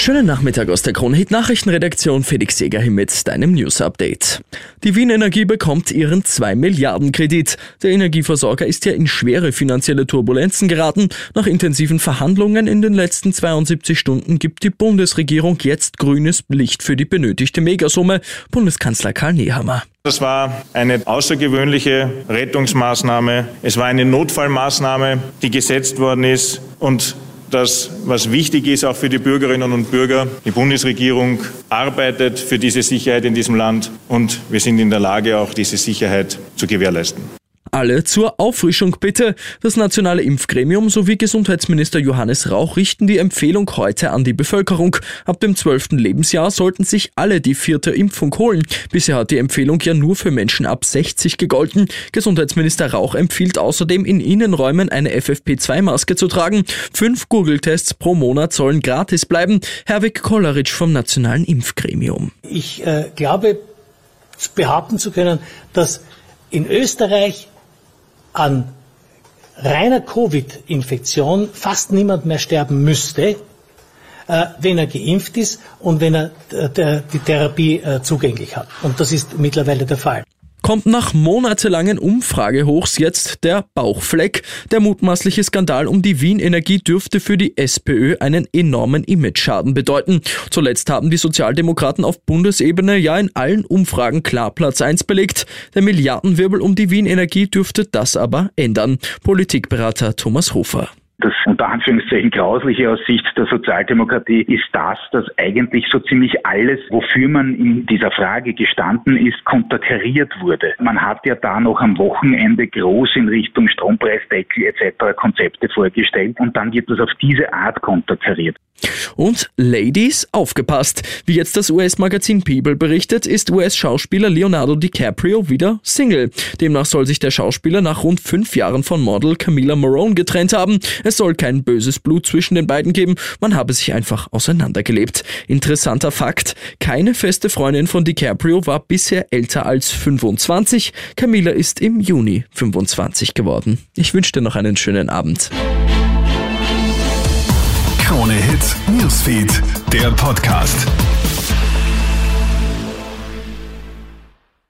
Schönen Nachmittag aus der Kronhit Nachrichtenredaktion Felix Seger hier mit deinem News Update. Die Wien Energie bekommt ihren 2 Milliarden Kredit. Der Energieversorger ist ja in schwere finanzielle Turbulenzen geraten. Nach intensiven Verhandlungen in den letzten 72 Stunden gibt die Bundesregierung jetzt grünes Licht für die benötigte Megasumme. Bundeskanzler Karl Nehammer. Das war eine außergewöhnliche Rettungsmaßnahme. Es war eine Notfallmaßnahme, die gesetzt worden ist und das, was wichtig ist auch für die Bürgerinnen und Bürger. Die Bundesregierung arbeitet für diese Sicherheit in diesem Land und wir sind in der Lage, auch diese Sicherheit zu gewährleisten. Alle zur Auffrischung bitte. Das nationale Impfgremium sowie Gesundheitsminister Johannes Rauch richten die Empfehlung heute an die Bevölkerung. Ab dem 12. Lebensjahr sollten sich alle die vierte Impfung holen. Bisher hat die Empfehlung ja nur für Menschen ab 60 gegolten. Gesundheitsminister Rauch empfiehlt außerdem in Innenräumen eine FFP2-Maske zu tragen. Fünf Google-Tests pro Monat sollen gratis bleiben. Herwig Kolleritsch vom nationalen Impfgremium. Ich äh, glaube, behaupten zu können, dass in Österreich an reiner Covid-Infektion fast niemand mehr sterben müsste, äh, wenn er geimpft ist und wenn er äh, die Therapie äh, zugänglich hat. Und das ist mittlerweile der Fall kommt nach monatelangen Umfragehochs jetzt der Bauchfleck. Der mutmaßliche Skandal um die Wien Energie dürfte für die SPÖ einen enormen Imageschaden bedeuten. Zuletzt haben die Sozialdemokraten auf Bundesebene ja in allen Umfragen klar Platz 1 belegt. Der Milliardenwirbel um die Wien Energie dürfte das aber ändern. Politikberater Thomas Hofer. Das unter Anführungszeichen grausliche aus Sicht der Sozialdemokratie ist das, dass eigentlich so ziemlich alles, wofür man in dieser Frage gestanden ist, konterkariert wurde. Man hat ja da noch am Wochenende groß in Richtung Strompreisdeckel etc. Konzepte vorgestellt und dann wird das auf diese Art konterkariert. Und Ladies, aufgepasst! Wie jetzt das US-Magazin People berichtet, ist US-Schauspieler Leonardo DiCaprio wieder Single. Demnach soll sich der Schauspieler nach rund fünf Jahren von Model Camila Morone getrennt haben. Es soll kein böses Blut zwischen den beiden geben, man habe sich einfach auseinandergelebt. Interessanter Fakt, keine feste Freundin von DiCaprio war bisher älter als 25. Camila ist im Juni 25 geworden. Ich wünsche dir noch einen schönen Abend. Krone Hits, Newsfeed, der Podcast.